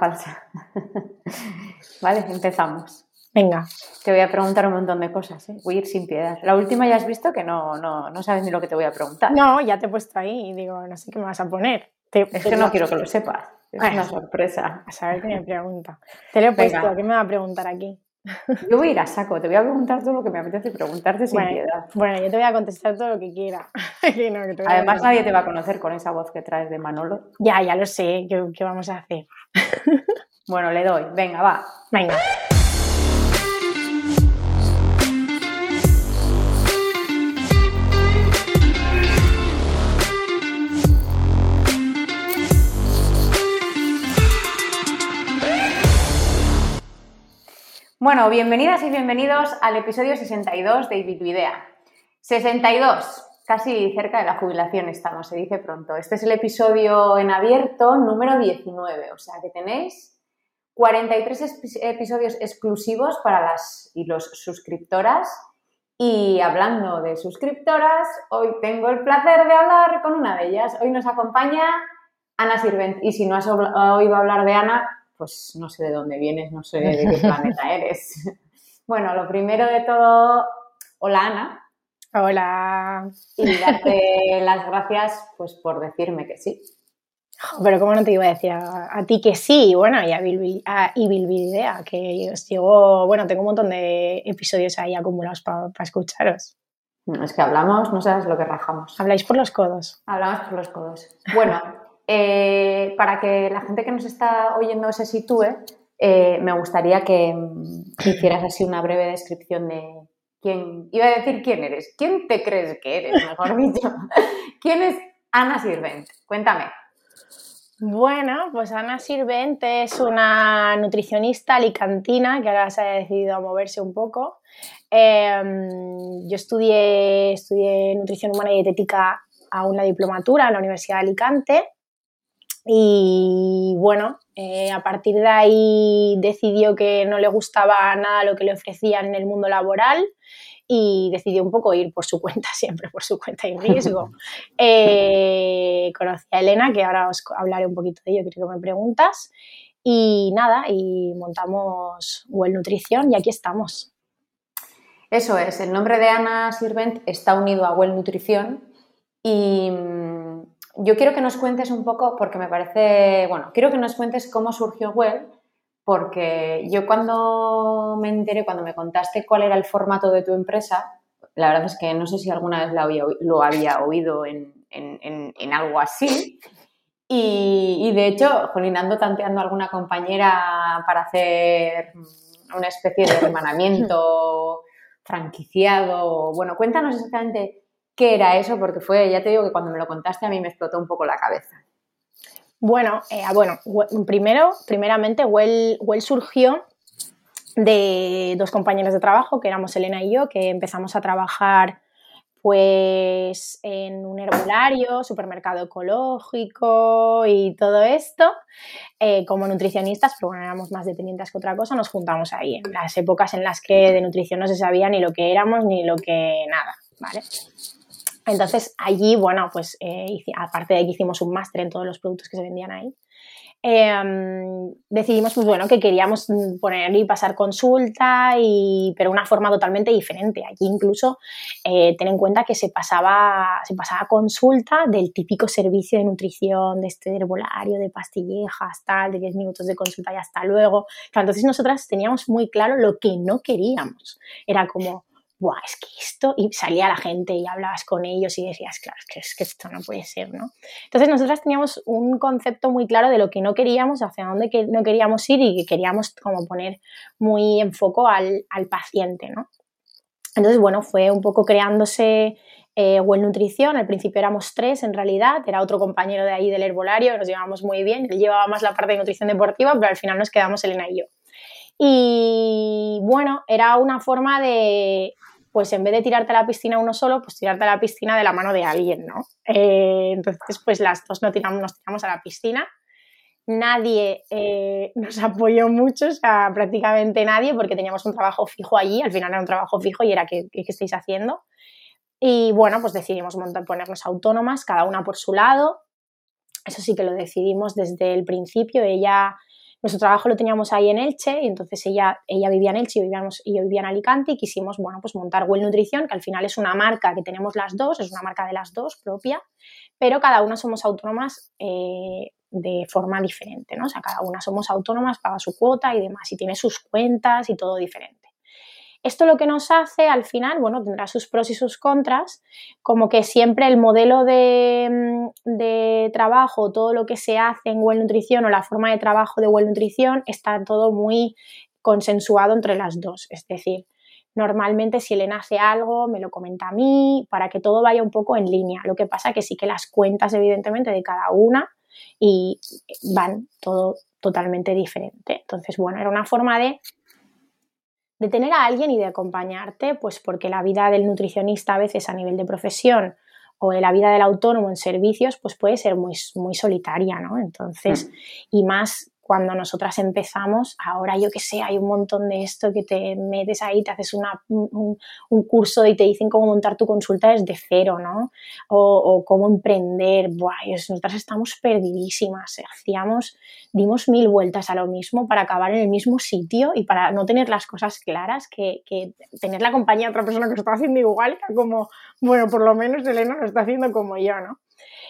falsa. vale, empezamos. Venga. Te voy a preguntar un montón de cosas, ¿eh? Voy a ir sin piedad. La última ya has visto que no, no, no sabes ni lo que te voy a preguntar. No, ya te he puesto ahí y digo, no sé qué me vas a poner. es que no quiero que lo sepas. Es una sorpresa. A saber qué me pregunta. Te lo he puesto, ¿qué me va a preguntar aquí? Yo voy a ir a saco, te voy a preguntar todo lo que me apetece preguntarte sin bueno, piedad. Bueno, yo te voy a contestar todo lo que quiera. Además, nadie te va a conocer con esa voz que traes de Manolo. Ya, ya lo sé, ¿qué, qué vamos a hacer? bueno, le doy, venga, va. Venga. Bueno, bienvenidas y bienvenidos al episodio 62 de Ibituidea. 62, casi cerca de la jubilación estamos, se dice pronto. Este es el episodio en abierto número 19, o sea que tenéis 43 episodios exclusivos para las y los suscriptoras. Y hablando de suscriptoras, hoy tengo el placer de hablar con una de ellas. Hoy nos acompaña Ana Sirvent. Y si no has oído hablar de Ana, pues no sé de dónde vienes, no sé de qué planeta eres. Bueno, lo primero de todo, hola Ana. Hola. Y darte las gracias pues por decirme que sí. Pero cómo no te iba a decir a, ti que sí, bueno, y a, Bilbil, a Idea, que os llevo, bueno, tengo un montón de episodios ahí acumulados para escucharos. es que hablamos, no sabes lo que rajamos. Habláis por los codos. Hablamos por los codos. Bueno, eh, para que la gente que nos está oyendo se sitúe, eh, me gustaría que, hicieras así una breve descripción de quién, iba a decir quién eres, quién te crees que eres, mejor dicho. ¿Quién es Ana Sirvent? Cuéntame. Bueno, pues Ana Sirvent es una nutricionista alicantina que ahora se ha decidido a moverse un poco. Em, yo estudié, estudié nutrición humana y dietética a una diplomatura en la Universidad de Alicante y bueno, eh, a partir de ahí decidió que no le gustaba nada lo que le ofrecían en el mundo laboral y decidió un poco ir por su cuenta, siempre por su cuenta y riesgo. Eh, conocí a Elena, que ahora os hablaré un poquito de ello, creo que me preguntas. Y nada, y montamos Well Nutrición y aquí estamos. Eso es, el nombre de Ana Sirvent está unido a Well Nutrición y yo quiero que nos cuentes un poco, porque me parece, bueno, quiero que nos cuentes cómo surgió Well, porque yo cuando me enteré, cuando me contaste cuál era el formato de tu empresa, la verdad es que no sé si alguna vez lo había, oído en, algo así. Y, de hecho, jolinando, tanteando a alguna compañera para hacer una especie de hermanamiento franquiciado. Bueno, cuéntanos exactamente qué era eso, porque fue, ya te digo que cuando me lo contaste a mí me explotó un poco la cabeza. Bueno, eh, ah, bueno primero, primeramente, Well, surgió de dos compañeros de trabajo, que éramos Elena y yo, que empezamos a trabajar pues en un herbolario, supermercado ecológico y todo esto, eh, como nutricionistas, pero bueno, éramos más dependientes que otra cosa, nos juntamos ahí, en las épocas en las que de nutrición no se sabía ni lo que éramos ni lo que nada, ¿vale? Entonces allí, bueno, pues eh, aparte de que hicimos un máster en todos los productos que se vendían ahí, em, decidimos pues bueno que queríamos poner y pasar consulta y pero una forma totalmente diferente. Aquí incluso eh, ten en cuenta que se pasaba se pasaba consulta del típico servicio de nutrición de este herbolario de pastillejas tal de 10 minutos de consulta y hasta luego. Entonces nosotras teníamos muy claro lo que no queríamos. Era como Buah, es que esto, y salía la gente y hablabas con ellos y decías, claro, es que, es que esto no puede ser, ¿no? Entonces nosotras teníamos un concepto muy claro de lo que no queríamos, hacia dónde que no queríamos ir y que queríamos como poner muy en foco al, al paciente, ¿no? Entonces, bueno, fue un poco creándose eh, Well Nutrición. Al principio éramos tres en realidad, era otro compañero de ahí del herbolario, nos llevábamos muy bien, él llevaba más la parte de nutrición deportiva, pero al final nos quedamos Elena y yo. Y bueno, era una forma de pues en vez de tirarte a la piscina uno solo, pues tirarte a la piscina de la mano de alguien, ¿no? Eh, entonces, pues las dos nos tiramos, tiramos a la piscina. Nadie eh, nos apoyó mucho, o sea, prácticamente nadie, porque teníamos un trabajo fijo allí, al final era un trabajo fijo y era ¿qué, qué estáis haciendo? Y bueno, pues decidimos ponernos autónomas, cada una por su lado. Eso sí que lo decidimos desde el principio. Ella nuestro trabajo lo teníamos ahí en Elche y entonces ella, ella vivía en Elche y, vivíamos, y yo vivía en Alicante y quisimos, bueno, pues montar Well Nutrición, que al final es una marca que tenemos las dos, es una marca de las dos propia, pero cada una somos autónomas eh, de forma diferente, ¿no? O sea, cada una somos autónomas, paga su cuota y demás, y tiene sus cuentas y todo diferente. Esto lo que nos hace al final, bueno, tendrá sus pros y sus contras, como que siempre el modelo de, de, trabajo, todo lo que se hace en Well Nutrición o la forma de trabajo de Well Nutrición está todo muy consensuado entre las dos. Es decir, normalmente si Elena hace algo, me lo comenta a mí, para que todo vaya un poco en línea. Lo que pasa que sí que las cuentas, evidentemente, de cada una y van todo totalmente diferente. Entonces, bueno, era una forma de de tener a alguien y de acompañarte, pues porque la vida del nutricionista a veces a nivel de profesión o de la vida del autónomo en servicios, pues puede ser muy, muy solitaria, ¿no? Entonces, mm. y más cuando nosotras empezamos, ahora yo que sé, hay un montón de esto que te metes ahí, te haces una, un, curso y te dicen cómo montar tu consulta desde cero, ¿no? O, cómo emprender. Buah, nosotras estamos perdidísimas. Hacíamos, dimos mil vueltas a lo mismo para acabar en el mismo sitio y para no tener las cosas claras, que, que tener la compañía de otra persona que lo está haciendo igual, como, bueno, por lo menos Elena lo está haciendo como yo, ¿no?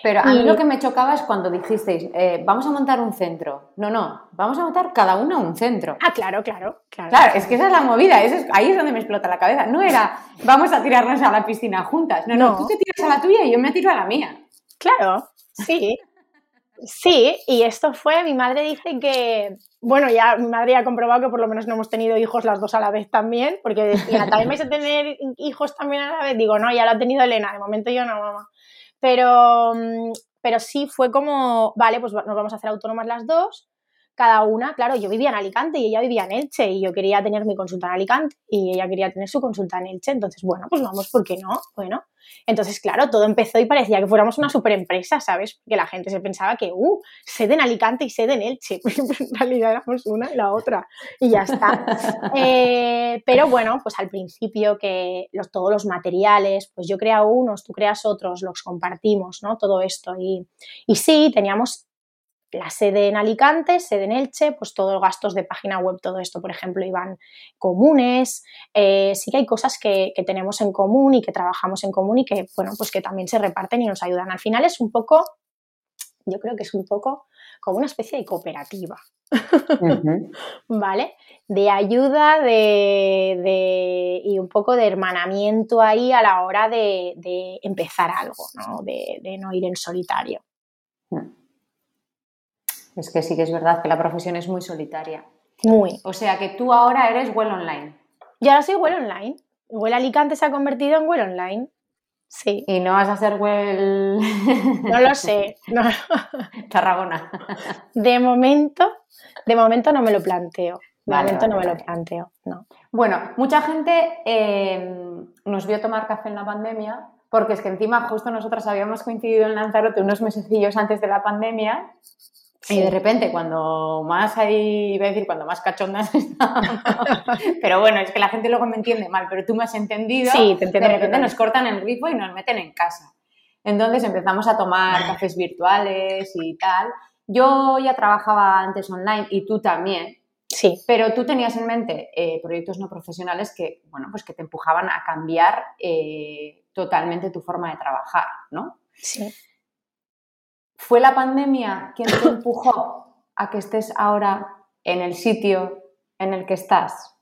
Pero a mí lo que me chocaba es cuando dijisteis, eh, vamos a montar un centro. No, no, vamos a montar cada uno un centro. Ah, claro, claro, claro. Claro, es que esa es la movida, ahí es donde me explota la cabeza. No era, vamos a tirarnos a la piscina juntas. No, no, tú te tiras a la tuya y yo me tiro a la mía. Claro, sí. Sí, y esto fue, mi madre dice que, bueno, ya mi madre ya ha comprobado que por lo menos no hemos tenido hijos las dos a la vez también, porque decía, ¿también vais a tener hijos también a la vez? Digo, no, ya lo ha tenido Elena, de momento yo no, mamá. Pero, mm, pero sí fue como, vale, pues nos vamos a hacer autónomas las dos, cada una, claro, yo vivía en Alicante y ella vivía en Elche y yo quería tener mi consulta en Alicante y ella quería tener su consulta en Elche, entonces, bueno, pues vamos, ¿por qué no? Bueno, entonces, claro, todo empezó y parecía que fuéramos una super empresa, ¿sabes? Que la gente se pensaba que, uh, sede en Alicante y sede en Elche, en realidad éramos una y la otra y ya está. Eh, pero bueno, pues al principio que los, todos los materiales, pues yo crea unos, tú creas otros, los compartimos, ¿no? Todo esto y, y sí, teníamos la sede en Alicante, sede en Elche, pues todos los gastos de página web, todo esto, por ejemplo, iban comunes. Eh, sí que hay cosas que, tenemos en común y que trabajamos en común y que, bueno, pues que también se reparten y nos ayudan. Al final es un poco, yo creo que es un poco como una especie de cooperativa, ¿vale? De ayuda de, y un poco de hermanamiento ahí a la hora de, empezar algo, ¿no? De, no ir en solitario. Mm. Es que sí que es verdad que la profesión es muy solitaria. Muy. O sea que tú ahora eres Well Online. Yo ahora soy Well Online. Well Alicante se ha convertido en Well Online. Sí. Y no vas a ser Well. No lo sé. Tarragona. De momento, de momento no me lo planteo. De momento no me lo planteo. No. Bueno, mucha gente eh, nos vio tomar café en la pandemia porque es que encima justo nosotras habíamos coincidido en Lanzarote unos mesecillos antes de la pandemia y de repente, cuando más hay, iba a decir, cuando más cachondas pero bueno, es que la gente luego me entiende mal, pero tú me has entendido, sí, te entiendo de repente nos cortan el grifo y nos meten en casa. Entonces empezamos a tomar cafés virtuales y tal. Yo ya trabajaba antes online y tú también. Sí. Pero tú tenías en mente eh, proyectos no profesionales que, bueno, pues que te empujaban a cambiar eh, totalmente tu forma de trabajar, ¿no? Sí. ¿Fue la pandemia quien te empujó a que estés ahora en el sitio en el que estás?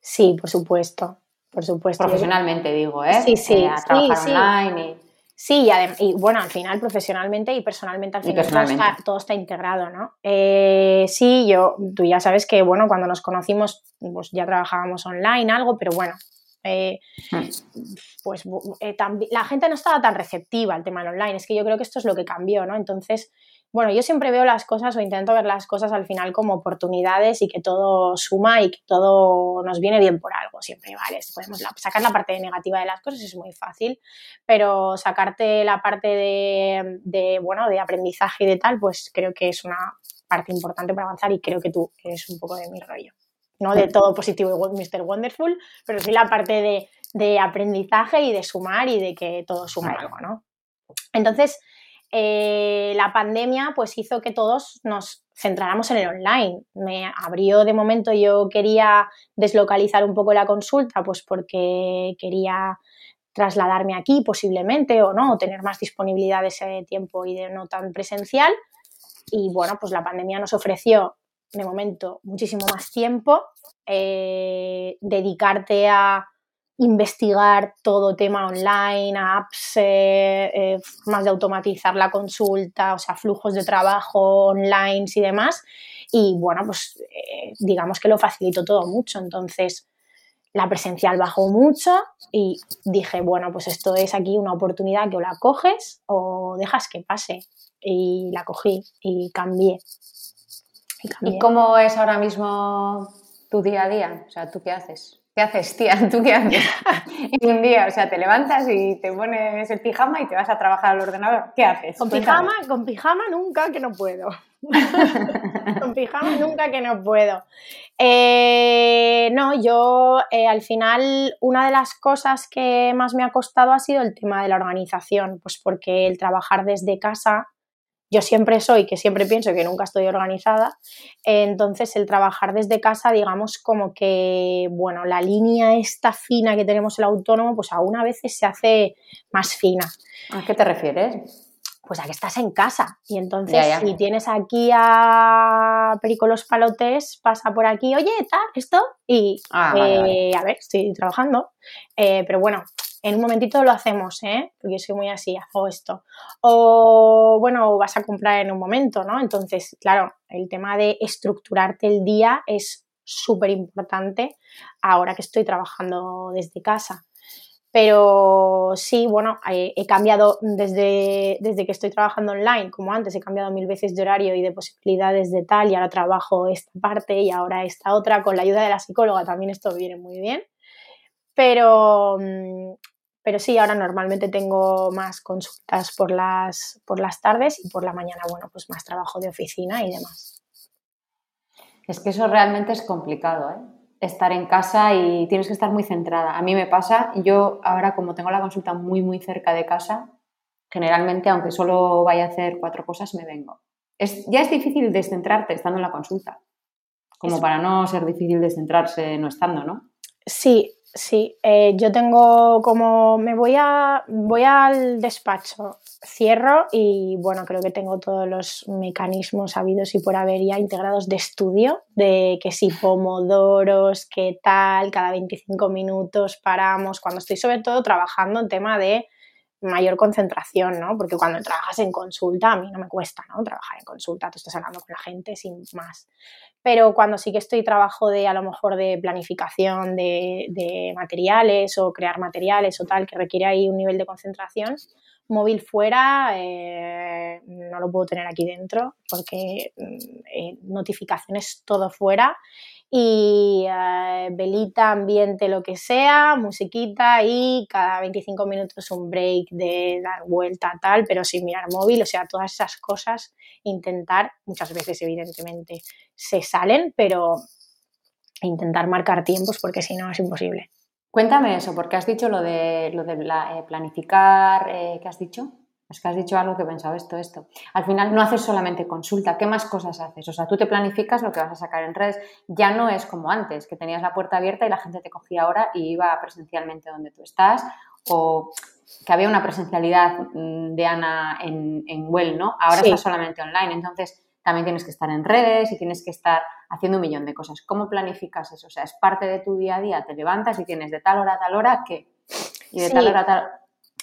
Sí, por supuesto, por supuesto. Profesionalmente digo, ¿eh? Sí, sí, eh, a trabajar sí, online y... Sí, y, bueno, al final profesionalmente y personalmente al final Todo, está, integrado, ¿no? Eh, sí, yo, tú ya sabes que, bueno, cuando nos conocimos, pues ya trabajábamos online, algo, pero bueno, eh, pues eh, la gente no estaba tan receptiva al tema del online. Es que yo creo que esto es lo que cambió, ¿no? Entonces, bueno, yo siempre veo las cosas o intento ver las cosas al final como oportunidades y que todo suma y que todo nos viene bien por algo. Siempre, vale, podemos sacar la parte negativa de las cosas es muy fácil, pero sacarte la parte de, de, bueno, de aprendizaje y de tal, pues creo que es una parte importante para avanzar y creo que tú eres un poco de mi rollo no de todo positivo y Mr. Wonderful, pero sí la parte de, aprendizaje y de sumar y de que todo suma algo, ¿no? Entonces, eh, la pandemia pues hizo que todos nos centráramos en el online. Me abrió de momento, yo quería deslocalizar un poco la consulta, pues porque quería trasladarme aquí posiblemente o no, o tener más disponibilidad de ese tiempo y de no tan presencial. Y bueno, pues la pandemia nos ofreció de momento muchísimo más tiempo, eh, dedicarte a investigar todo tema online, apps, eh, eh, formas de automatizar la consulta, o sea, flujos de trabajo online y demás. Y bueno, pues digamos que lo facilitó todo mucho. Entonces, la presencial bajó mucho y dije, bueno, pues esto es aquí una oportunidad que o la coges o dejas que pase. Y la cogí y cambié. Y cómo es ahora mismo tu día a día? O sea, ¿tú qué haces? ¿Qué haces, tía? ¿Tú qué haces? en un día, o sea, te levantas y te pones el pijama y te vas a trabajar al ordenador. ¿Qué haces? Con pijama, con pijama nunca que no puedo. con pijama nunca que no puedo. Eh, no, yo eh, al final una de las cosas que más me ha costado ha sido el tema de la organización, pues porque el trabajar desde casa yo siempre soy, que siempre pienso que nunca estoy organizada, entonces el trabajar desde casa, digamos como que, bueno, la línea esta fina que tenemos el autónomo, pues aún a veces se hace más fina. ¿A qué te refieres? Pues a que estás en casa y entonces si tienes aquí a Perico los Palotes, pasa por aquí, oye, tal, esto, y ah, eh, a ver, estoy trabajando, eh, pero bueno, en un momentito lo hacemos, ¿eh? Porque soy muy así, hago esto. O, bueno, vas a comprar en un momento, ¿no? Entonces, claro, el tema de estructurarte el día es súper importante ahora que estoy trabajando desde casa. Pero sí, bueno, he, cambiado desde, desde que estoy trabajando online, como antes, he cambiado mil veces de horario y de posibilidades de tal, y ahora trabajo esta parte y ahora esta otra. Con la ayuda de la psicóloga también esto viene muy bien. Pero mm, pero sí, ahora normalmente tengo más consultas por las, por las tardes y por la mañana, bueno, pues más trabajo de oficina y demás. Es que eso realmente es complicado, ¿eh? Estar en casa y tienes que estar muy centrada. A mí me pasa, yo ahora como tengo la consulta muy, muy cerca de casa, generalmente, aunque solo vaya a hacer cuatro cosas, me vengo. Es, ya es difícil descentrarte estando en la consulta, como para no ser difícil descentrarse no estando, ¿no? Sí, Sí, eh, yo tengo como, me voy, a, voy al despacho, cierro y bueno, creo que tengo todos los mecanismos habidos y por haber ya integrados de estudio, de que si pomodoros, qué tal, cada 25 minutos paramos, cuando estoy sobre todo trabajando en tema de mayor concentración, ¿no? Porque cuando trabajas en consulta, a mí no me cuesta, ¿no? Trabajar en consulta, tú estás hablando con la gente sin más pero cuando sí que estoy trabajo de a lo mejor de planificación de, materiales o crear materiales o tal, que requiere ahí un nivel de concentración, móvil fuera eh, no lo puedo tener aquí dentro porque mm, eh, notificaciones todo fuera y eh, velita, ambiente, lo que sea, musiquita y cada 25 minutos un break de dar vuelta tal, pero sin mirar móvil, o sea, todas esas cosas intentar, muchas veces evidentemente se salen, pero intentar marcar tiempos porque si no es imposible. Cuéntame eso, porque has dicho lo de, lo de eh, planificar, eh, ¿qué has dicho? Es que has dicho algo que he pensado esto, esto. Al final no haces solamente consulta, ¿qué más cosas haces? O sea, tú te planificas lo que vas a sacar en redes. Ya no es como antes, que tenías la puerta abierta y la gente te cogía ahora y iba presencialmente donde tú estás, o que había una presencialidad mm, de Ana en, en Well, ¿no? Ahora está solamente online. Entonces, también tienes que estar en redes y tienes que estar haciendo un millón de cosas. ¿Cómo planificas eso? O sea, es parte de tu día a día, te levantas y tienes de tal hora a tal hora que... Y de tal hora a tal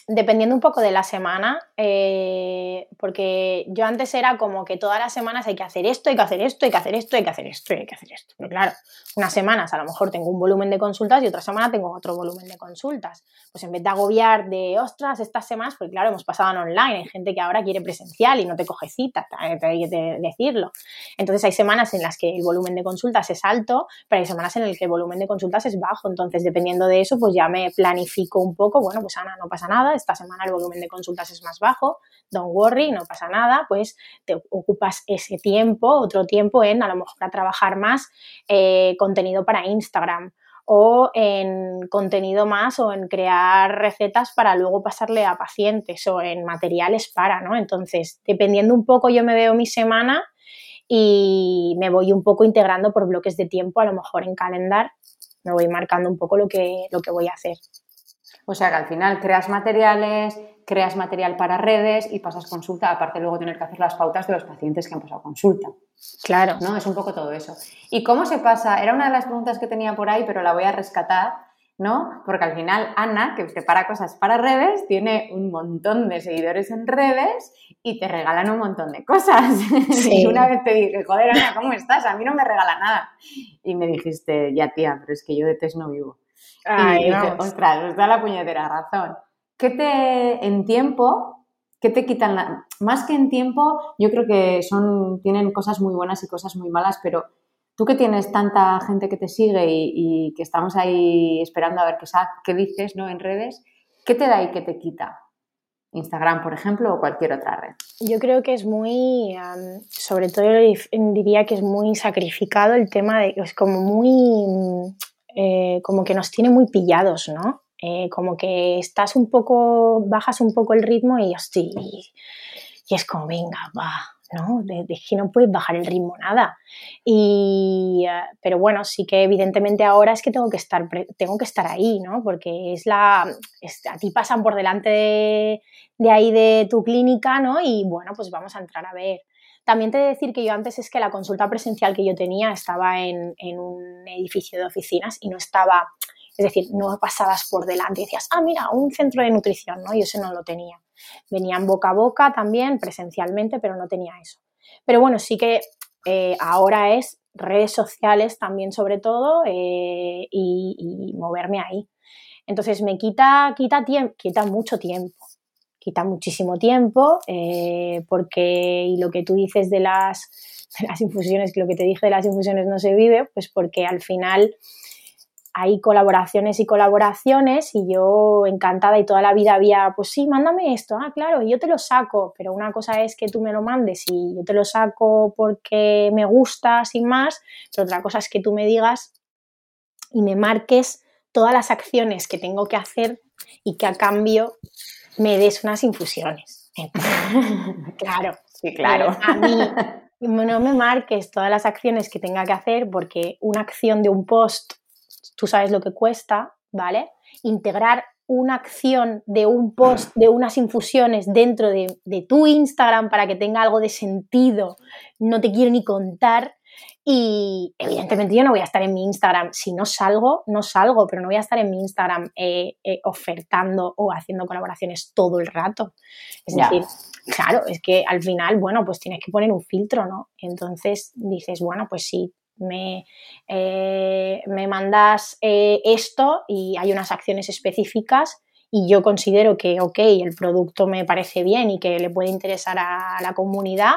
dependiendo un poco de la semana, eh, porque yo antes era como que todas las semanas hay que hacer esto, hay que hacer esto, hay que hacer esto, hay que hacer esto, hay que hacer esto. Pero claro, unas semanas a lo mejor tengo un volumen de consultas y otra semana tengo otro volumen de consultas. Pues en vez de agobiar de, ostras, estas semanas, porque claro, hemos pasado en online, hay gente que ahora quiere presencial y no te coge cita, hay que decirlo. Entonces hay semanas en las que el volumen de consultas es alto, pero hay semanas en las que el volumen de consultas es bajo. Entonces, dependiendo de eso, pues ya me planifico un poco, bueno, pues Ana, no pasa nada, esta semana el volumen de consultas es más bajo, don't worry, no pasa nada, pues te ocupas ese tiempo, otro tiempo en a lo mejor a trabajar más eh, contenido para Instagram o en contenido más o en crear recetas para luego pasarle a pacientes o en materiales para, ¿no? Entonces, dependiendo un poco, yo me veo mi semana y me voy un poco integrando por bloques de tiempo, a lo mejor en calendar, me voy marcando un poco lo que, lo que voy a hacer. O sea que al final creas materiales, creas material para redes y pasas consulta, aparte luego tener que hacer las pautas de los pacientes que han pasado consulta. Claro. ¿No? Es un poco todo eso. ¿Y cómo se pasa? Era una de las preguntas que tenía por ahí, pero la voy a rescatar, ¿no? Porque al final Ana, que prepara cosas para redes, tiene un montón de seguidores en redes y te regalan un montón de cosas. Y una vez te dije, joder, Ana, ¿cómo estás? A mí no me regala nada. Y me dijiste, ya tía, pero es que yo de test no vivo. Y dije, ostras, os da la puñetera razón. ¿Qué te, en tiempo, qué te quitan? La, más que en tiempo, yo creo que son, tienen cosas muy buenas y cosas muy malas, pero tú que tienes tanta gente que te sigue y, que estamos ahí esperando a ver qué, qué dices ¿no? en redes, ¿qué te da y qué te quita? Instagram, por ejemplo, o cualquier otra red? Yo creo que es muy, sobre todo diría que es muy sacrificado el tema de, es como muy, eh, como que nos tiene muy pillados, ¿no? Eh, como que estás un poco, bajas un poco el ritmo y estoy, y es como, venga, va, ¿no? De, que no puedes bajar el ritmo nada. Y, eh, pero bueno, sí que evidentemente ahora es que tengo que estar, tengo que estar ahí, ¿no? Porque es la, a ti pasan por delante de, de, ahí de tu clínica, ¿no? Y bueno, pues vamos a entrar a ver. También te he de decir que yo antes es que la consulta presencial que yo tenía estaba en, en un edificio de oficinas y no estaba es decir, no pasabas por delante y decías, ah, mira, un centro de nutrición, ¿no? Yo ese no lo tenía. Venían boca a boca también, presencialmente, pero no tenía eso. Pero bueno, sí que eh, ahora es redes sociales también sobre todo eh, y, moverme ahí. Entonces me quita, quita, tiempo, quita mucho tiempo, quita muchísimo tiempo eh, porque, y lo que tú dices de las, infusiones, lo que te dije de las infusiones no se vive, pues porque al final hay colaboraciones y colaboraciones y yo encantada y toda la vida había, pues sí, mándame esto, ah, claro, yo te lo saco, pero una cosa es que tú me lo mandes y yo te lo saco porque me gusta, sin más, pero otra cosa es que tú me digas y me marques todas las acciones que tengo que hacer y que a cambio me des unas infusiones. claro, sí, claro. A mí no me marques todas las acciones que tenga que hacer porque una acción de un post tú sabes lo que cuesta, ¿vale? Integrar una acción de un post, de unas infusiones dentro de, tu Instagram para que tenga algo de sentido, no te quiero ni contar. Y evidentemente yo no voy a estar en mi Instagram. Si no salgo, no salgo, pero no voy a estar en mi Instagram eh, eh, ofertando o haciendo colaboraciones todo el rato. Es decir, claro, es que al final, bueno, pues tienes que poner un filtro, ¿no? Entonces dices, bueno, pues sí, me, eh, me mandas esto y hay unas acciones específicas y yo considero que, ok, el producto me parece bien y que le puede interesar a la comunidad,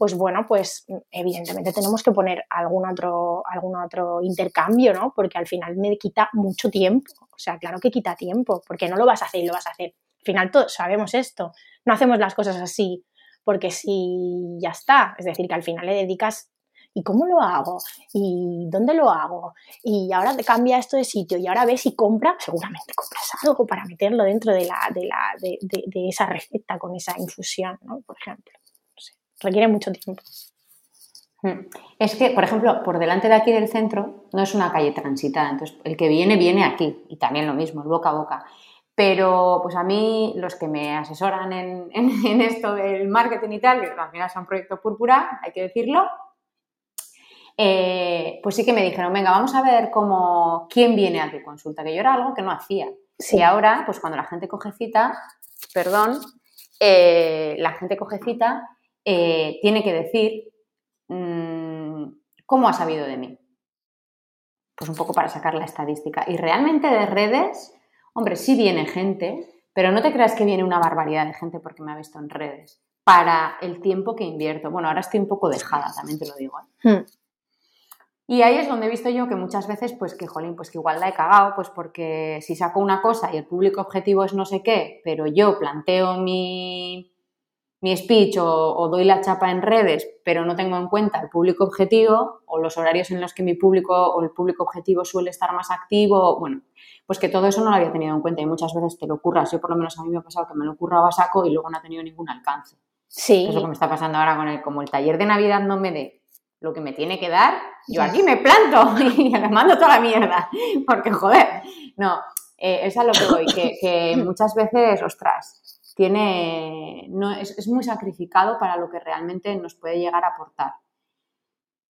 pues bueno, pues evidentemente tenemos que poner algún otro, algún otro intercambio, ¿no? Porque al final me quita mucho tiempo. O sea, claro que quita tiempo, porque no lo vas a hacer y lo vas a hacer. Al final todos sabemos esto. No hacemos las cosas así porque si ya está. Es decir, que al final le dedicas ¿y cómo lo hago? ¿Y dónde lo hago? Y ahora cambia esto de sitio y ahora ves y compra, seguramente compras algo para meterlo dentro de, la, de, la, de, de, esa receta con esa infusión, ¿no? Por ejemplo. Requiere mucho tiempo. Hmm. Es que, por ejemplo, por delante de aquí del centro no es una calle transitada, entonces el que viene, viene aquí y también lo mismo, el boca a boca. Pero pues a mí los que me asesoran en, en, esto del marketing y tal, que al final son proyecto púrpura, hay que decirlo, eh, pues sí que me dijeron, venga, vamos a ver cómo, quién viene a tu consulta, que yo era algo que no hacía. Y ahora, pues cuando la gente coge cita, perdón, eh, la gente coge cita, eh, tiene que decir mm, cómo ha sabido de mí. Pues un poco para sacar la estadística. Y realmente de redes, hombre, sí viene gente, pero no te creas que viene una barbaridad de gente porque me ha visto en redes. Para el tiempo que invierto. Bueno, ahora estoy un poco dejada, también te lo digo. Hmm. Y ahí es donde he visto yo que muchas veces, pues que, jolín, pues que igual la he cagado, pues porque si saco una cosa y el público objetivo es no sé qué, pero yo planteo mi, mi speech o, doy la chapa en redes, pero no tengo en cuenta el público objetivo o los horarios en los que mi público o el público objetivo suele estar más activo, bueno, pues que todo eso no lo había tenido en cuenta y muchas veces te lo ocurras. Yo por lo menos a mí me ha pasado que me lo ocurraba a saco y luego no ha tenido ningún alcance. Sí. es lo que me está pasando ahora con el, como el taller de Navidad no me dé lo que me tiene que dar, yo aquí me planto y le mando toda la mierda, porque joder, no, eh, es a lo que voy, que muchas veces, ostras, tiene, no, es, muy sacrificado para lo que realmente nos puede llegar a aportar.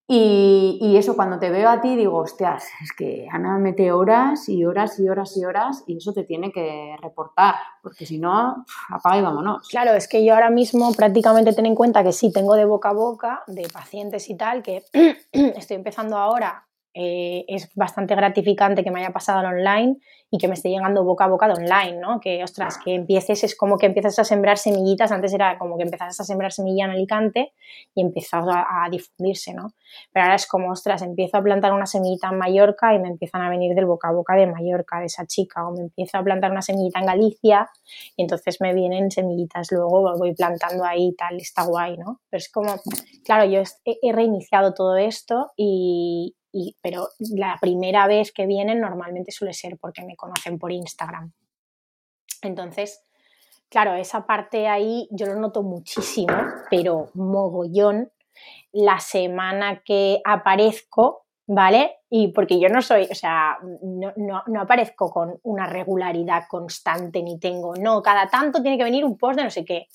Y, eso, cuando te veo a ti, digo, hostias, es que Ana mete horas y horas y horas y horas y eso te tiene que reportar, porque si no, apaga y vámonos. Claro, es que yo ahora mismo prácticamente ten en cuenta que sí, tengo de boca a boca, de pacientes y tal, que estoy empezando ahora eh, es bastante gratificante que me haya pasado en online y que me esté llegando boca a boca de online, ¿no? Que, ostras, que empieces, es como que empiezas a sembrar semillitas, antes era como que empezas a sembrar semilla en Alicante y empiezas a, difundirse, ¿no? Pero ahora es como, ostras, empiezo a plantar una semillita en Mallorca y me empiezan a venir del boca a boca de Mallorca, de esa chica, o me empiezo a plantar una semillita en Galicia y entonces me vienen semillitas, luego voy plantando ahí y tal, está guay, ¿no? Pero es como, claro, yo he reiniciado todo esto pero la primera vez que vienen normalmente suele ser porque me conocen por Instagram. Entonces, claro, esa parte ahí yo lo noto muchísimo, pero mogollón. La semana que aparezco, ¿vale? Y porque yo no soy, o sea, no, no, aparezco con una regularidad constante ni tengo, no, cada tanto tiene que venir un post de no sé qué.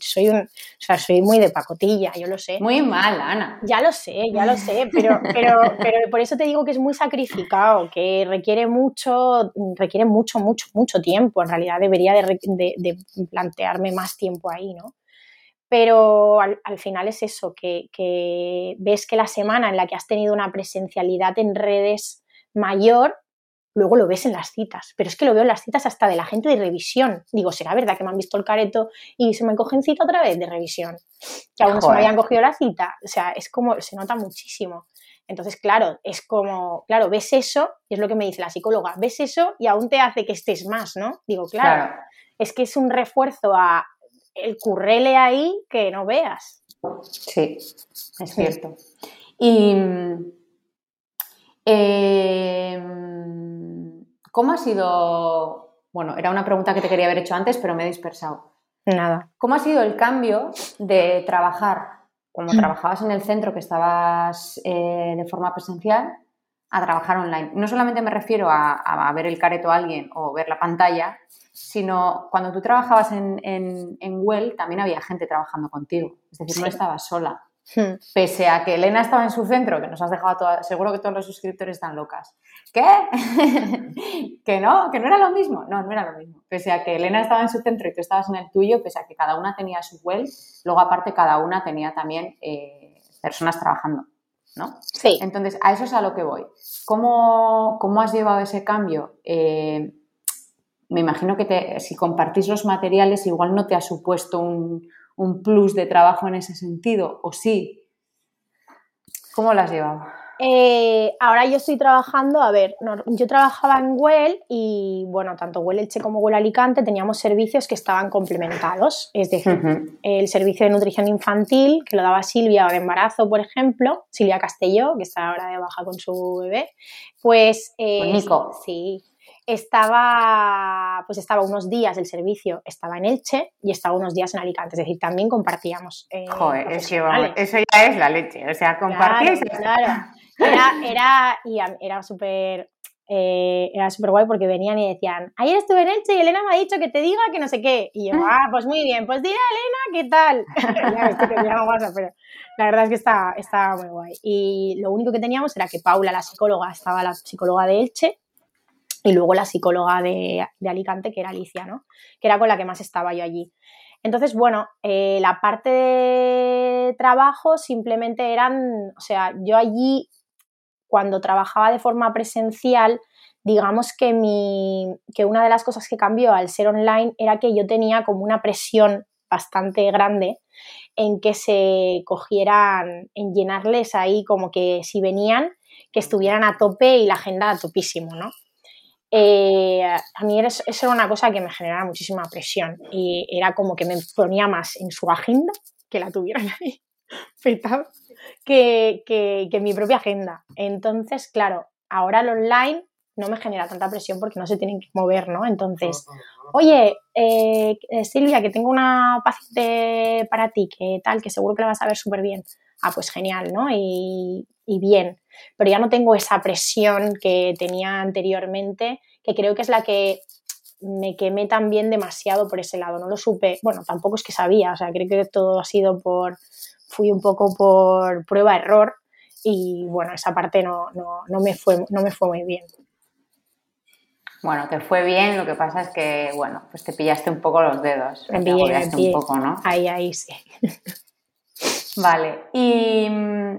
Soy un, o sea, soy muy de pacotilla, yo lo sé. Muy mal, Ana. Ya lo sé, ya lo sé, pero, pero, pero por eso te digo que es muy sacrificado, que requiere mucho, requiere mucho, mucho, mucho tiempo. En realidad debería de, de plantearme más tiempo ahí, ¿no? Pero al, final es eso, que, ves que la semana en la que has tenido una presencialidad en redes mayor, luego lo ves en las citas, pero es que lo veo en las citas hasta de la gente de revisión. Digo, ¿será verdad que me han visto el careto y se me cogen cita otra vez de revisión? Que aún no se me habían cogido la cita. O sea, es como, se nota muchísimo. Entonces, claro, es como, claro, ves eso, y es lo que me dice la psicóloga, ves eso y aún te hace que estés más, ¿no? Digo, claro. es que es un refuerzo a, el currele ahí que no veas. Sí, es cierto. Y em, ¿cómo ha sido? Bueno, era una pregunta que te quería haber hecho antes, pero me he dispersado. Nada. ¿Cómo ha sido el cambio de trabajar cuando trabajabas en el centro, que estabas eh, de forma presencial, a trabajar online? No solamente me refiero a, a ver el careto a alguien o ver la pantalla, sino cuando tú trabajabas en, en, Well también había gente trabajando contigo, es decir, no estabas sola. Hmm. Pese a que Elena estaba en su centro, que nos has dejado toda, seguro que todos los suscriptores están locas. ¿Qué? que no, que no era lo mismo. No, no era lo mismo. Pese a que Elena estaba en su centro y tú estabas en el tuyo, pese a que cada una tenía su well, luego aparte cada una tenía también eh, personas trabajando. ¿No? Sí. Entonces, a eso es a lo que voy. ¿Cómo, cómo has llevado ese cambio? Eh, me imagino que si compartís los materiales igual no te ha supuesto un, plus de trabajo en ese sentido, ¿o sí? ¿Cómo lo has llevado? Eh, ahora yo estoy trabajando, a ver, yo trabajaba en Well y bueno, tanto Well Elche como Well Alicante teníamos servicios que estaban complementados, es decir, el servicio de nutrición infantil que lo daba Silvia de embarazo, por ejemplo, Silvia Castelló, que está ahora de baja con su bebé, pues... Eh, Nico. Sí, estaba, pues estaba unos días el servicio, estaba en Elche y estaba unos días en Alicante, es decir, también compartíamos. Eh, Joder, es que eso ya es la leche, o sea, compartir. Claro, Era, era, y era súper eh, era súper guay porque venían y decían, ayer estuve en Elche y Elena me ha dicho que te diga que no sé qué. Y yo, ah, pues muy bien, pues dile a Elena qué tal. pero la verdad es que está, está muy guay. Y lo único que teníamos era que Paula, la psicóloga, estaba la psicóloga de Elche y luego la psicóloga de, Alicante, que era Alicia, ¿no? Que era con la que más estaba yo allí. Entonces, bueno, eh, la parte de trabajo simplemente eran, o sea, yo allí, cuando trabajaba de forma presencial, digamos que, mi, que una de las cosas que cambió al ser online era que yo tenía como una presión bastante grande en que se cogieran, en llenarles ahí como que si venían, que estuvieran a tope y la agenda a topísimo, ¿no? eh, a mí eso era una cosa que me generaba muchísima presión y era como que me ponía más en su agenda que la tuvieran ahí que, que, que mi propia agenda. Entonces, claro, ahora el online no me genera tanta presión porque no se tienen que mover, ¿no? Entonces, oye, eh, Silvia, que tengo una paciente para ti, que tal, que seguro que la vas a ver súper bien. Ah, pues genial, ¿no? Y, y, bien. Pero ya no tengo esa presión que tenía anteriormente, que creo que es la que me quemé también demasiado por ese lado. No lo supe, bueno, tampoco es que sabía, o sea, creo que todo ha sido por, fui un poco por prueba-error y bueno, esa parte no, no, no, me fue, no me fue muy bien. Bueno, te fue bien, lo que pasa es que, bueno, pues te pillaste un poco los dedos. Me pillé, un poco, ¿no? Ahí, ahí sí. Vale, y mm,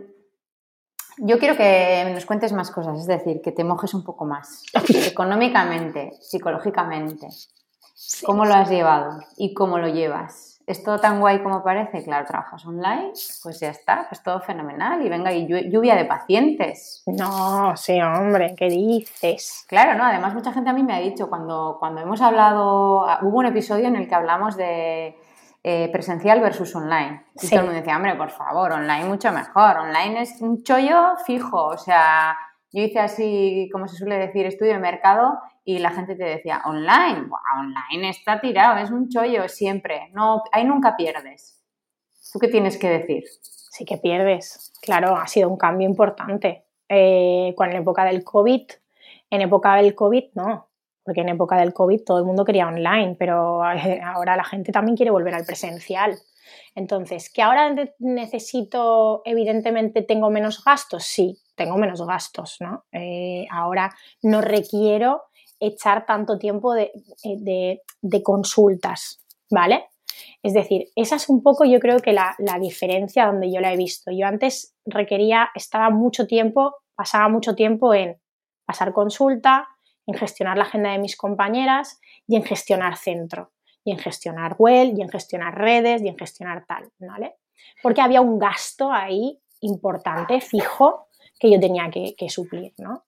yo quiero que nos cuentes más cosas, es decir, que te mojes un poco más. Económicamente, psicológicamente. ¿Cómo lo has llevado y cómo lo llevas? ¿Es todo tan guay como parece? Claro, trabajas online, pues ya está, pues todo fenomenal. Y venga, y lluvia de pacientes. No, sí, hombre, ¿qué dices? Claro, no, además mucha gente a mí me ha dicho, cuando, cuando hemos hablado, ah, hubo un episodio en el que hablamos de eh, presencial versus online. Y todo el mundo decía, hombre, por favor, online mucho mejor. Online es un chollo fijo, o sea, yo hice así, como se suele decir, estudio de mercado y la gente te decía, online, online está tirado, es un chollo siempre, no, ahí nunca pierdes. ¿Tú qué tienes que decir? Sí que pierdes, claro, ha sido un cambio importante. Eh, con la época del COVID, en época del COVID no, porque en época del COVID todo el mundo quería online, pero eh, ahora la gente también quiere volver al presencial. Entonces, ¿que ahora necesito, evidentemente tengo menos gastos? Sí, tengo menos gastos, ¿no? Eh, ahora no requiero echar tanto tiempo eh, de, consultas, ¿vale? Es decir, esa es un poco yo creo que la, diferencia donde yo la he visto. Yo antes requería, estaba mucho tiempo, pasaba mucho tiempo en pasar consulta, en gestionar la agenda de mis compañeras y en gestionar centro, y en gestionar web, y en gestionar redes, y en gestionar tal, ¿vale? Porque había un gasto ahí importante, fijo, que yo tenía que, suplir, ¿no?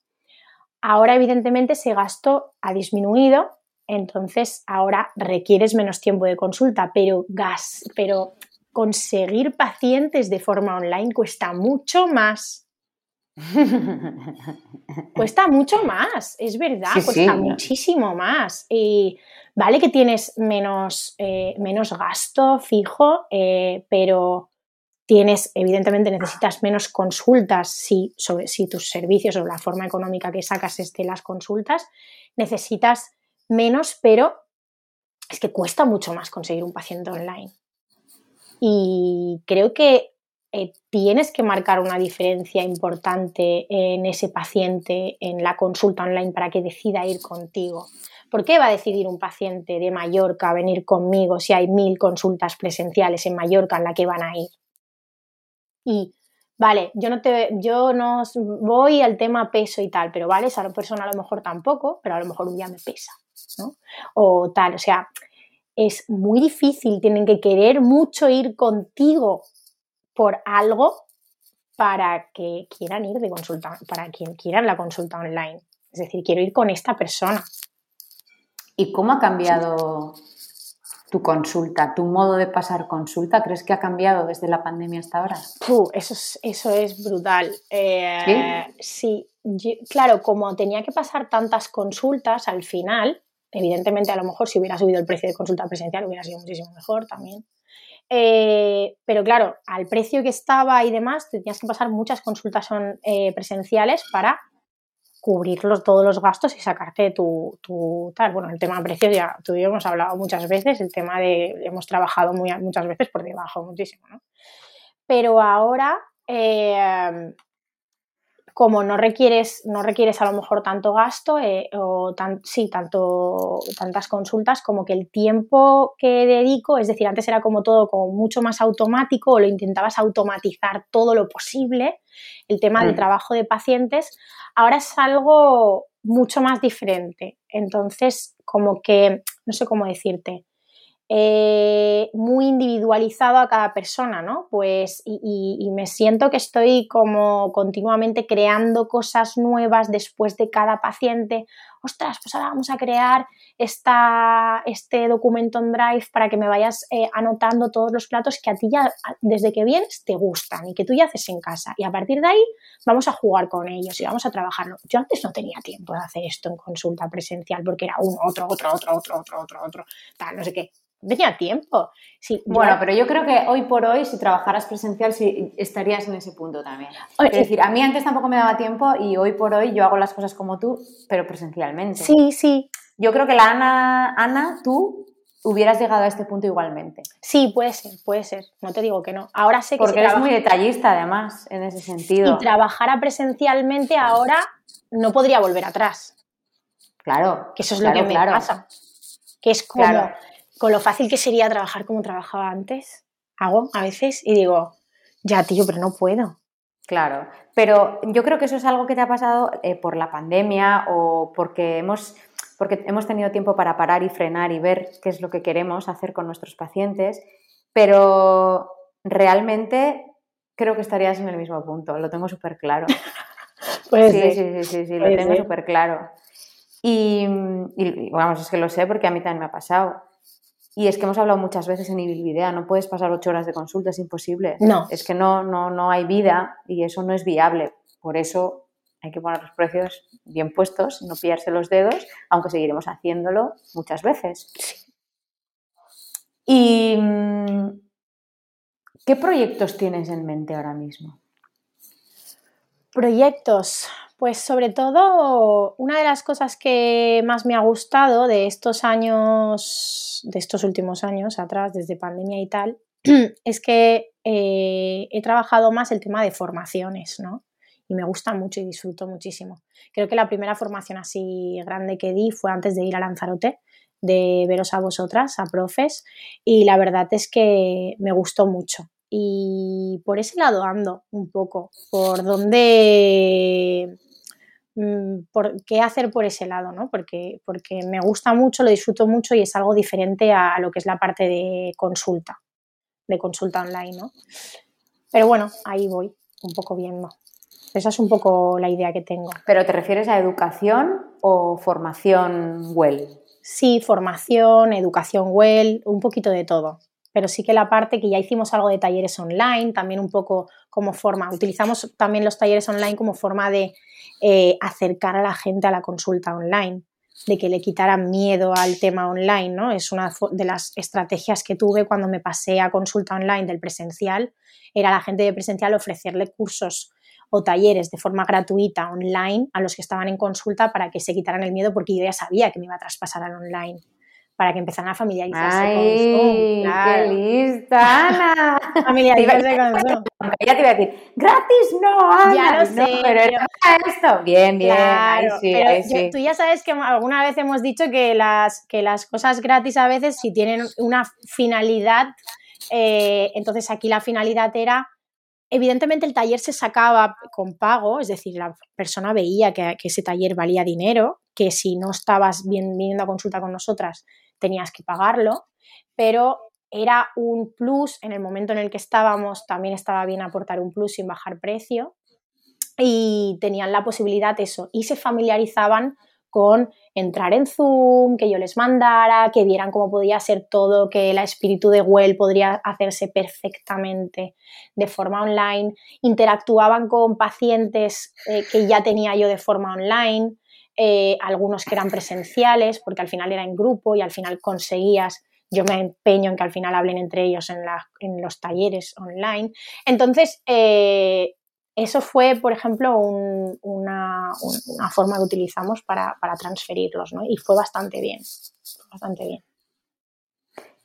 Ahora, evidentemente, ese gasto ha disminuido, entonces ahora requieres menos tiempo de consulta, pero gas, pero conseguir pacientes de forma online cuesta mucho más. cuesta mucho más, es verdad, cuesta muchísimo más. Y vale que tienes menos, eh, menos gasto fijo, eh, pero tienes, evidentemente necesitas menos consultas si, sobre, si tus servicios o la forma económica que sacas es de las consultas, necesitas menos, pero es que cuesta mucho más conseguir un paciente online. Y creo que eh, tienes que marcar una diferencia importante en ese paciente en la consulta online para que decida ir contigo. ¿Por qué va a decidir un paciente de Mallorca venir conmigo si hay mil consultas presenciales en Mallorca en la que van a ir? Y vale, yo no te yo no voy al tema peso y tal, pero vale, esa persona a lo mejor tampoco, pero a lo mejor un día me pesa, ¿no? O tal, o sea, es muy difícil, tienen que querer mucho ir contigo por algo para que quieran ir de consulta, para quien quieran la consulta online. Es decir, quiero ir con esta persona. ¿Y cómo ha cambiado tu consulta, tu modo de pasar consulta, ¿crees que ha cambiado desde la pandemia hasta ahora? eso, es, eso es brutal. Eh, sí, claro, como tenía que pasar tantas consultas al final, evidentemente a lo mejor si hubiera subido el precio de consulta presencial hubiera sido muchísimo mejor también. Eh, pero claro, al precio que estaba y demás, tenías que pasar muchas consultas son, eh, presenciales para cubrir todos los gastos y sacarte tu, tal. Bueno, el tema de precios ya tú y hemos hablado muchas veces, el tema de hemos trabajado muy, muchas veces por debajo, muchísimo, ¿no? Pero ahora eh, como no requieres, no requieres a lo mejor tanto gasto eh, o tan, sí, tanto, tantas consultas, como que el tiempo que dedico, es decir, antes era como todo como mucho más automático o lo intentabas automatizar todo lo posible, el tema del mm. trabajo de pacientes, ahora es algo mucho más diferente. Entonces, como que, no sé cómo decirte, eh, muy individualizado a cada persona, ¿no? Pues y, me siento que estoy como continuamente creando cosas nuevas después de cada paciente ostras, pues ahora vamos a crear esta, este documento en Drive para que me vayas eh, anotando todos los platos que a ti ya, desde que vienes, te gustan y que tú ya haces en casa. Y a partir de ahí vamos a jugar con ellos y vamos a trabajarlo. Yo antes no tenía tiempo de hacer esto en consulta presencial porque era uno, otro, otro, otro, otro, otro, otro, otro, tal, no sé qué tenía tiempo. Sí, bueno, pero yo creo que hoy por hoy, si trabajaras presencial, sí estarías en ese punto también. Es decir, a mí antes tampoco me daba tiempo y hoy por hoy yo hago las cosas como tú, pero Sí, sí. Yo creo que la Ana, Ana, tú hubieras llegado a este punto igualmente. Sí, puede ser, puede ser. No te digo que no. Ahora sé que Porque eres muy detallista, además, en ese sentido. Si trabajara presencialmente ahora, no podría volver atrás. Claro. Que eso es lo que me pasa. Que es como con lo fácil que sería trabajar como trabajaba antes, hago a veces y digo, ya tío, pero no puedo. Claro, pero yo creo que eso es algo que te ha pasado eh, por la pandemia o porque hemos, porque hemos tenido tiempo para parar y frenar y ver qué es lo que queremos hacer con nuestros pacientes, pero realmente creo que estarías en el mismo punto, lo tengo súper claro. sí, sí, sí, sí, sí, lo tengo súper claro. Y, y, vamos, es que lo sé porque a mí también me ha pasado. Y es que hemos hablado muchas veces en Ibilvidea, no puedes pasar ocho horas de consulta, es imposible. No. Es que no, no, no hay vida y eso no es viable. Por eso hay que poner los precios bien puestos, no pillarse los dedos, aunque seguiremos haciéndolo muchas veces. ¿Y mm, qué proyectos tienes en mente ahora mismo? Proyectos. Pues sobre todo, una de las cosas que más me ha gustado de estos años, de estos últimos años atrás, desde pandemia y tal, es que eh, he trabajado más el tema de formaciones, ¿no? Y me gusta mucho y disfruto muchísimo. Creo que la primera formación así grande que di fue antes de ir a Lanzarote, de veros a vosotras, a profes, y la verdad es que me gustó mucho y por ese lado ando un poco, por dónde Mm, por qué hacer por ese lado, ¿no? Porque, porque me gusta mucho, lo disfruto mucho y es algo diferente a, lo que es la parte de consulta, de consulta online, ¿no? Pero bueno, ahí voy, un poco viendo. Esa es un poco la idea que tengo. ¿Pero te refieres a educación o formación well? Sí, formación, educación well, un poquito de todo pero sí que la parte que ya hicimos algo de talleres online, también un poco como forma, utilizamos también los talleres online como forma de eh, acercar a la gente a la consulta online, de que le quitaran miedo al tema online, ¿no? Es una de las estrategias que tuve cuando me pasé a consulta online del presencial, era a la gente de presencial ofrecerle cursos o talleres de forma gratuita online a los que estaban en consulta para que se quitaran el miedo porque yo ya sabía que me iba a traspasar al online para que empezaran a familiarizarse Ay, con Zoom. ¡Qué lista, Ana! familiarizarse con Zoom. Ya te iba a decir, gratis no, Ana. Ya lo sé. Pero, esto. Bien, bien. Claro, sí, sí. tú ya sabes que alguna vez hemos dicho que las, que las cosas gratis a veces si tienen una finalidad, eh, entonces aquí la finalidad era evidentemente el taller se sacaba con pago, es decir, la persona veía que, que, ese taller valía dinero, que si no estabas bien, viniendo a consulta con nosotras tenías que pagarlo, pero era un plus en el momento en el que estábamos, también estaba bien aportar un plus sin bajar precio y tenían la posibilidad eso y se familiarizaban con entrar en Zoom, que yo les mandara, que vieran cómo podía ser todo, que el espíritu de Well podría hacerse perfectamente de forma online, interactuaban con pacientes eh, que ya tenía yo de forma online, eh, algunos que eran presenciales, porque al final era en grupo y al final conseguías, yo me empeño en que al final hablen entre ellos en, los talleres online. Entonces, eh, eso fue, por ejemplo, una, forma que utilizamos para, para transferirlos, ¿no? Y fue bastante bien, bastante bien.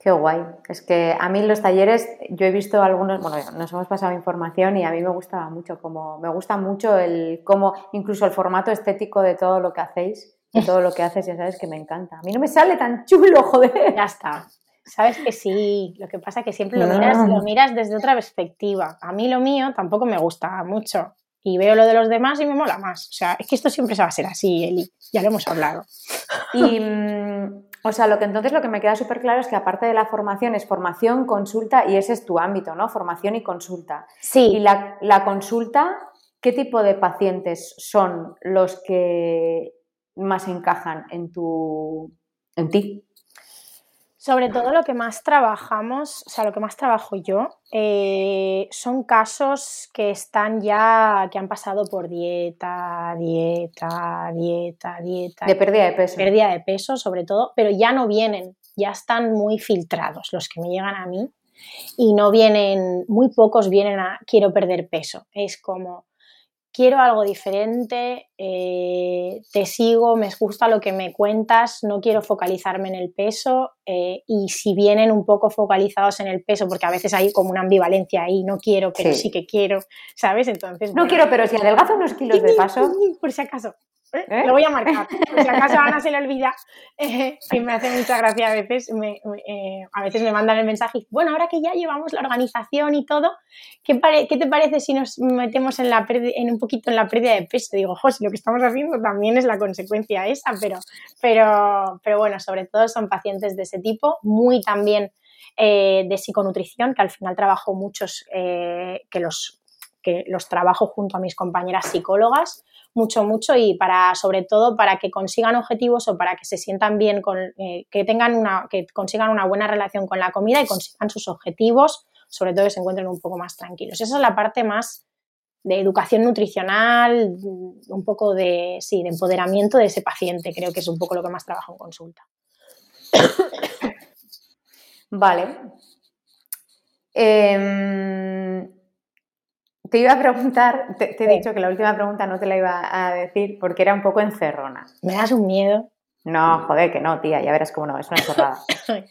Qué guay. Es que a mí los talleres, yo he visto algunos, bueno, nos hemos pasado información y a mí me gustaba mucho, como me gusta mucho el cómo, incluso el formato estético de todo lo que hacéis, de todo lo que haces, ya sabes que me encanta. A mí no me sale tan chulo, joder. Ya está. Sabes que sí, lo que pasa es que siempre lo miras, lo miras desde otra perspectiva. A mí lo mío tampoco me gusta mucho y veo lo de los demás y me mola más. O sea, es que esto siempre se va a ser así, Eli. Ya lo hemos hablado. Y mm, o sea, lo que entonces lo que me queda súper claro es que aparte de la formación es formación, consulta y ese es tu ámbito, ¿no? Formación y consulta. Sí. Y la, consulta, ¿qué tipo de pacientes son los que más encajan en tu en ti? Sobre todo lo que más trabajamos, o sea, lo que más trabajo yo, eh, son casos que están ya, que han pasado por dieta, dieta, dieta, dieta. De pérdida de peso. Pérdida de peso, sobre todo, pero ya no vienen, ya están muy filtrados los que me llegan a mí y no vienen, muy pocos vienen a quiero perder peso. Es como, quiero algo diferente, eh, te sigo, me gusta lo que me cuentas, no quiero focalizarme en el peso eh, y si vienen un poco focalizados en el peso, porque a veces hay como una ambivalencia ahí, no quiero, pero sí, que quiero, ¿sabes? Entonces... No quiero, pero si adelgazo unos kilos de paso... Por si acaso. ¿Eh? Lo voy a marcar. Por si acaso a Ana se le olvida, eh, que me hace mucha gracia a veces, eh, a veces me mandan el mensaje, bueno, ahora que ya llevamos la organización y todo, ¿qué, ¿qué te parece si nos metemos en, la en un poquito en la pérdida de peso? Digo, José, lo que estamos haciendo también es la consecuencia esa, pero, pero, pero bueno, sobre todo son pacientes de ese tipo, muy también de psiconutrición, que al final trabajo muchos, que los que los trabajo junto a mis compañeras psicólogas, mucho, mucho y para, sobre todo, para que consigan objetivos o para que se sientan bien, con, eh, que tengan una, que consigan una buena relación con la comida y consigan sus objetivos, sobre todo que se encuentren un poco más tranquilos. Esa es la parte más de educación nutricional, un poco de, sí, de empoderamiento de ese paciente, creo que es un poco lo que más trabajo en consulta. Vale. Em, te iba a preguntar, te, he dicho que la última pregunta no te la iba a decir porque era un poco encerrona. ¿Me das un miedo? No, joder, que no, tía, ya verás cómo no, es una chorrada.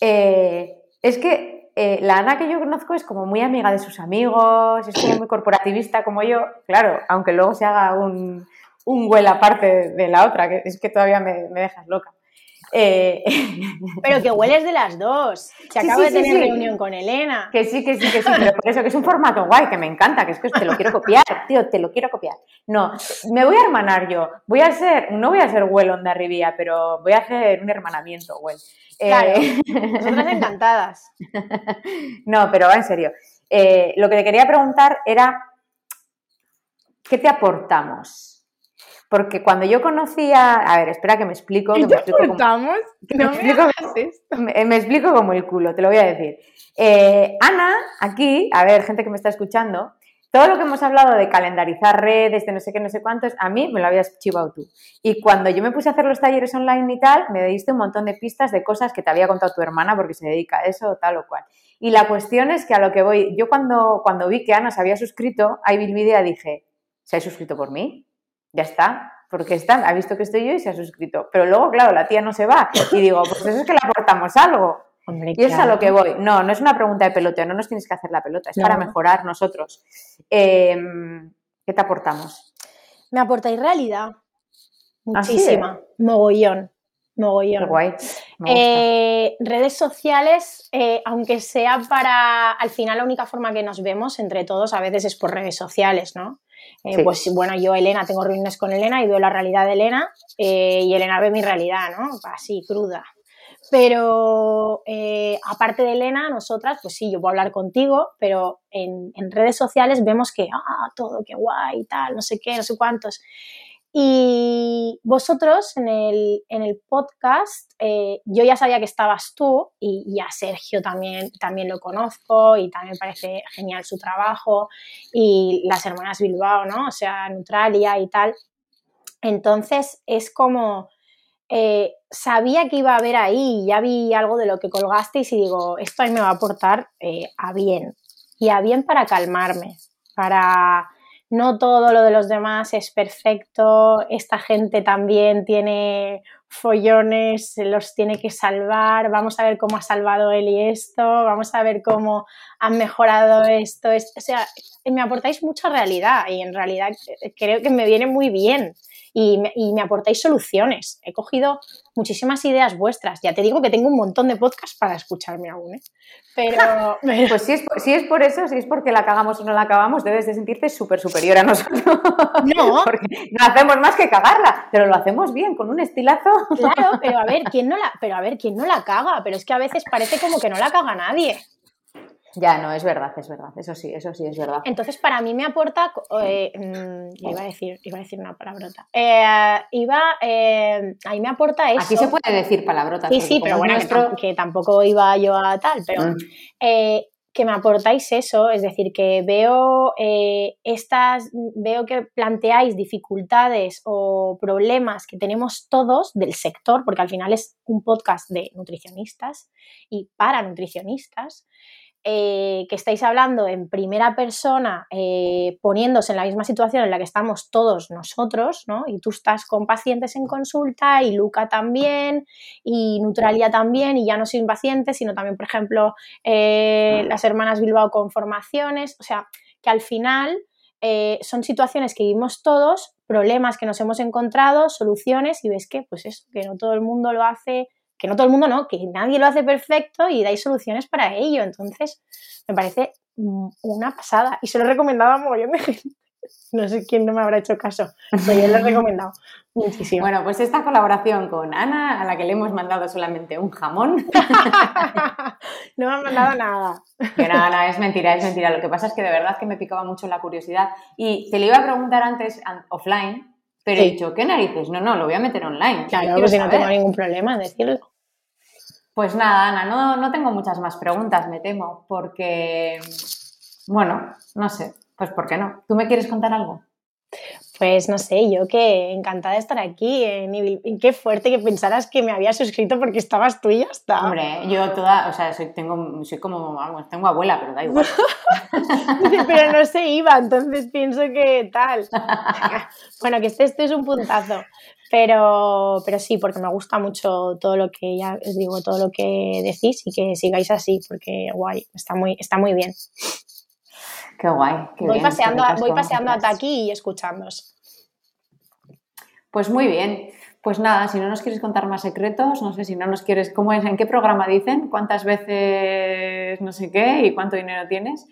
Eh, es que eh, la Ana que yo conozco es como muy amiga de sus amigos, es como muy corporativista como yo, claro, aunque luego se haga un, un huel aparte de la otra, que es que todavía me dejas loca. Eh, pero que hueles de las dos. Se acaba de tener reunión con Elena. Que sí, que sí, que sí, pero por eso que es un formato guay, que me encanta, que es que te lo quiero copiar, tío, te lo quiero copiar. No, me voy a hermanar yo. Voy a ser, no voy a ser Well on Arribía, pero voy a hacer un hermanamiento. Claro, eh, nosotras encantadas. no, pero va en serio. Eh, lo que te quería preguntar era, ¿qué te aportamos? Porque cuando yo conocía, a ver, espera que me explico. Que me explico como, no explico, me, explico, como el culo, te lo voy a decir. Eh, Ana, aquí, a ver, gente que me está escuchando, todo lo que hemos hablado de calendarizar redes, de no sé qué, no sé cuántos, a mí me lo habías chivado tú. Y cuando yo me puse a hacer los talleres online y tal, me diste un montón de pistas de cosas que te había contado tu hermana porque se dedica a eso, tal o cual. Y la cuestión es que a lo que voy, yo cuando, cuando vi que Ana se había suscrito, el vídeo dije, ¿se ha suscrito por mí? Ya está, porque está, ha visto que estoy yo y se ha suscrito. Pero luego, claro, la tía no se va. Y digo, pues eso es que le aportamos algo. y es a lo que voy. No, no es una pregunta de peloteo, no nos tienes que hacer la pelota, es para mejorar nosotros. Em, ¿Qué te aportamos? Me aportáis realidad. ¿Ah, Muchísima. Mogollón. Mogollón. Qué guay. Eh, redes sociales, eh, aunque sea para. Al final, la única forma que nos vemos entre todos a veces es por redes sociales, ¿no? Eh, pues bueno, yo, Elena, tengo reuniones con Elena y veo la realidad de Elena eh, y Elena ve mi realidad, ¿no? Así, cruda. Pero eh, aparte de Elena, nosotras, pues sí, yo puedo hablar contigo, pero en, en redes sociales vemos que, ah, todo, qué guay, tal, no sé qué, no sé cuántos. Y vosotros en el, en el podcast, eh, yo ya sabía que estabas tú y, a Sergio también, también lo conozco y también me parece genial su trabajo y las hermanas Bilbao, ¿no? O sea, Neutralia y tal. Entonces es como, eh, sabía que iba a haber ahí, ya vi algo de lo que colgasteis y digo, esto a mí me va a aportar eh, a bien. Y a bien para calmarme, para no todo lo de los demás es perfecto, esta gente también tiene follones, los tiene que salvar, vamos a ver cómo ha salvado él y esto, vamos a ver cómo han mejorado esto, o sea, me aportáis mucha realidad y en realidad creo que me viene muy bien y me, aportáis soluciones. He cogido muchísimas ideas vuestras. Ya te digo que tengo un montón de podcasts para escucharme aún, ¿eh? Pero, Pues si es, si es por eso, si es porque la cagamos o no la acabamos, debes de sentirte súper superior a nosotros. No. porque no hacemos más que cagarla, pero lo hacemos bien, con un estilazo. Claro, pero a ver, ¿quién no la, pero a ver, ¿quién no la caga? Pero es que a veces parece como que no la caga nadie. Ya, no, es verdad, es verdad, eso sí, eso sí es verdad. Entonces, para mí me aporta, eh, mm, iba a decir, iba a decir una palabrota, eh, iba, eh, ahí me aporta eso. Aquí se puede decir palabrotas. Sí, sí, pero bueno, que, tampoco iba yo a tal, pero mm que me aportáis eso, es decir, que veo eh, estas, veo que planteáis dificultades o problemas que tenemos todos del sector, porque al final es un podcast de nutricionistas y para nutricionistas, eh, que estáis hablando en primera persona, eh, poniéndose en la misma situación en la que estamos todos nosotros, ¿no? Y tú estás con pacientes en consulta y Luca también y Neutralia también y ya no sin pacientes, sino también, por ejemplo, eh, las hermanas Bilbao con formaciones, o sea, que al final son situaciones que vivimos todos, problemas que nos hemos encontrado, soluciones y ves que, pues eso, que no todo el mundo lo hace que no todo el mundo no, que nadie lo hace perfecto y dais soluciones para ello. Entonces, me parece una pasada y se lo he recomendado a mogollón de gente. No sé quién no me habrá hecho caso, pero yo lo he recomendado muchísimo. Bueno, pues esta colaboración con Ana, a la que le hemos mandado solamente un jamón. no me ha mandado nada. Que nada, nada, es mentira, es mentira. Lo que pasa es que de verdad que me picaba mucho la curiosidad. Y te lo iba a preguntar antes offline, pero he dicho, ¿qué narices? No, no, lo voy a meter online. Claro, pues si no tengo ningún problema en decirlo. Pues nada, Ana, no, no tengo muchas más preguntas, me temo, porque, bueno, no sé, pues ¿por qué no? ¿Tú me quieres contar algo? Pues no sé, yo que encantada de estar aquí. y qué fuerte que pensaras que me había suscrito porque estabas tú y ya está. Hombre, yo toda, o sea, soy, tengo, soy como, vamos, tengo abuela, pero da igual. pero no se iba, entonces pienso que tal. bueno, que este, este es un puntazo. Pero, pero sí, porque me gusta mucho todo lo que ya os digo, todo lo que decís y que sigáis así, porque guay, está muy, está muy bien. Qué guay. voy paseando, voy paseando hasta aquí y escuchándos. Pues muy bien. Pues nada, si no nos quieres contar más secretos, no sé si no nos quieres, ¿cómo es? ¿En qué programa dicen? ¿Cuántas veces no sé qué y cuánto dinero tienes?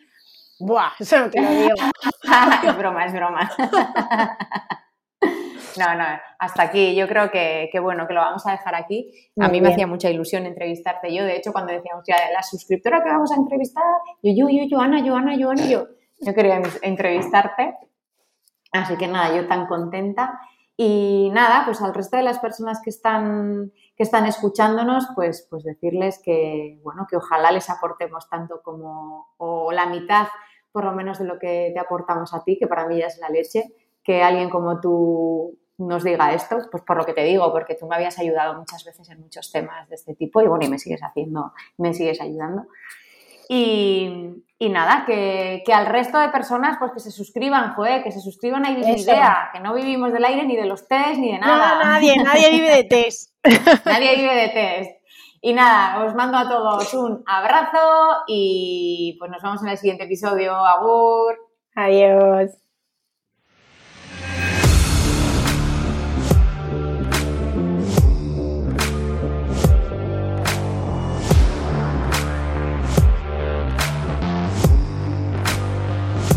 Buah, eso no te lo digo. es broma, es broma. No, no, hasta aquí. Yo creo que, bueno, que lo vamos a dejar aquí. a mí me hacía mucha ilusión entrevistarte. Yo, de hecho, cuando decíamos ya la suscriptora que vamos a entrevistar, yo, yo, yo, Joana, Joana, Joana, yo, yo quería entrevistarte. Así que nada, yo tan contenta. Y nada, pues al resto de las personas que están, que están escuchándonos, pues, pues decirles que, bueno, que ojalá les aportemos tanto como, o la mitad por lo menos de lo que te aportamos a ti, que para mí ya es la leche, que alguien como tú nos diga esto, pues por lo que te digo, porque tú me habías ayudado muchas veces en muchos temas de este tipo y bueno, y me sigues haciendo, me sigues ayudando. Y, nada, que, al resto de personas pues que se suscriban, joder, que se suscriban a Idea, que no vivimos del aire ni de los test ni de nada. No, nadie, nadie vive de test. nadie vive de test. Y nada, os mando a todos un abrazo y pues nos vemos en el siguiente episodio. Agur. Adiós.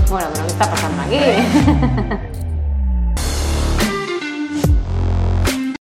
bueno, pero ¿qué está pasando aquí?